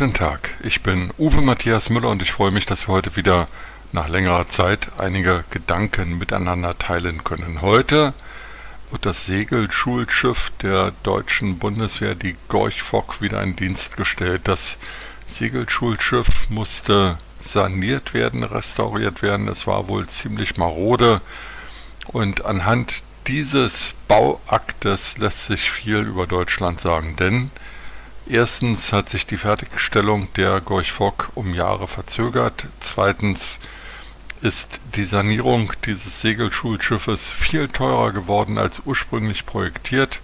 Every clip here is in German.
Guten Tag, ich bin Uwe Matthias Müller und ich freue mich, dass wir heute wieder nach längerer Zeit einige Gedanken miteinander teilen können. Heute wird das Segelschulschiff der deutschen Bundeswehr, die Gorch Fock, wieder in Dienst gestellt. Das Segelschulschiff musste saniert werden, restauriert werden. Es war wohl ziemlich marode und anhand dieses Bauaktes lässt sich viel über Deutschland sagen, denn Erstens hat sich die Fertigstellung der Gorch Fock um Jahre verzögert. Zweitens ist die Sanierung dieses Segelschulschiffes viel teurer geworden als ursprünglich projektiert.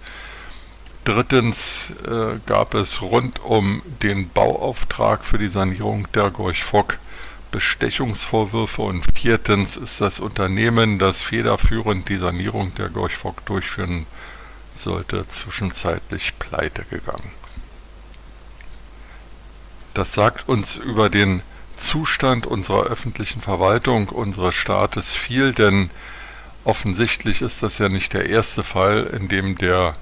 Drittens äh, gab es rund um den Bauauftrag für die Sanierung der Gorch Fock Bestechungsvorwürfe und viertens ist das Unternehmen, das federführend die Sanierung der Gorch Fock durchführen sollte, zwischenzeitlich pleite gegangen. Das sagt uns über den Zustand unserer öffentlichen Verwaltung, unseres Staates viel, denn offensichtlich ist das ja nicht der erste Fall, in dem der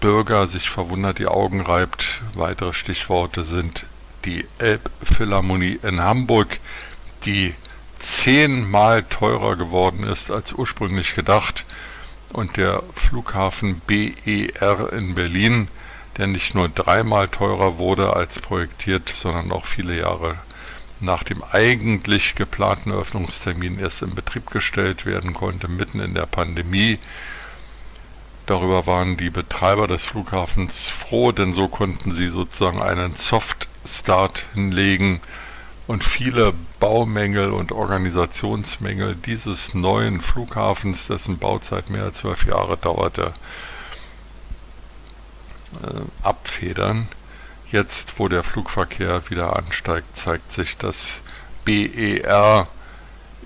Bürger sich verwundert die Augen reibt. Weitere Stichworte sind die Elbphilharmonie in Hamburg, die zehnmal teurer geworden ist als ursprünglich gedacht, und der Flughafen BER in Berlin, der nicht nur dreimal teurer wurde als projektiert, sondern auch viele Jahre nach dem eigentlich geplanten Öffnungstermin erst in Betrieb gestellt werden konnte, mitten in der Pandemie. Darüber waren die Betreiber des Flughafens froh, denn so konnten sie sozusagen einen Soft Start hinlegen und viele Baumängel und Organisationsmängel dieses neuen Flughafens, dessen Bauzeit mehr als zwölf Jahre dauerte, äh, abfedern. Jetzt, wo der Flugverkehr wieder ansteigt, zeigt sich, dass BER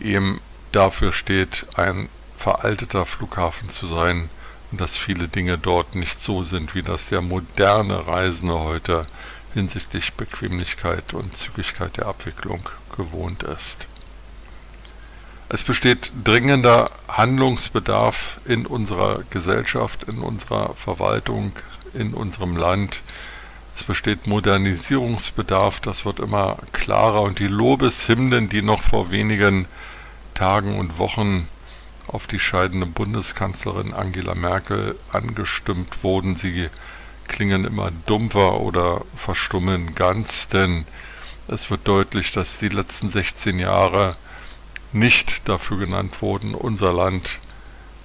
eben dafür steht, ein veralteter Flughafen zu sein und dass viele Dinge dort nicht so sind, wie das der moderne Reisende heute hinsichtlich Bequemlichkeit und Zügigkeit der Abwicklung gewohnt ist. Es besteht dringender Handlungsbedarf in unserer Gesellschaft, in unserer Verwaltung, in unserem Land. Es besteht Modernisierungsbedarf, das wird immer klarer und die Lobeshymnen, die noch vor wenigen Tagen und Wochen auf die scheidende Bundeskanzlerin Angela Merkel angestimmt wurden, sie klingen immer dumpfer oder verstummen ganz, denn es wird deutlich, dass die letzten 16 Jahre nicht dafür genannt wurden, unser Land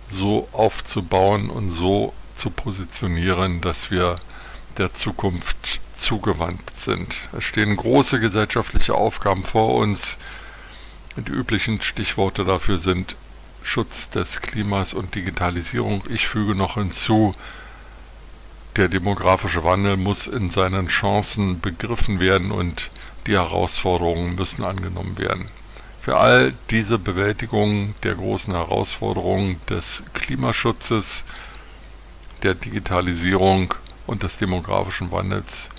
so aufzubauen und so zu positionieren, dass wir der Zukunft zugewandt sind. Es stehen große gesellschaftliche Aufgaben vor uns. Die üblichen Stichworte dafür sind Schutz des Klimas und Digitalisierung. Ich füge noch hinzu, der demografische Wandel muss in seinen Chancen begriffen werden und die Herausforderungen müssen angenommen werden. Für all diese Bewältigung der großen Herausforderungen des Klimaschutzes, der Digitalisierung und des demografischen Wandels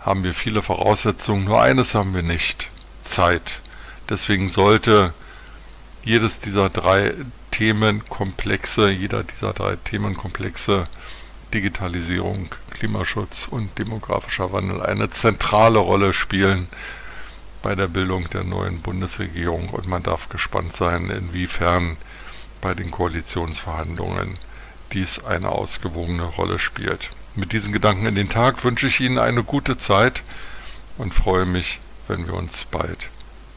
haben wir viele Voraussetzungen, nur eines haben wir nicht, Zeit. Deswegen sollte jedes dieser drei Themenkomplexe, jeder dieser drei Themenkomplexe Digitalisierung, Klimaschutz und demografischer Wandel eine zentrale Rolle spielen bei der Bildung der neuen Bundesregierung und man darf gespannt sein, inwiefern bei den Koalitionsverhandlungen dies eine ausgewogene Rolle spielt. Mit diesen Gedanken in den Tag wünsche ich Ihnen eine gute Zeit und freue mich, wenn wir uns bald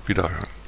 wiederhören.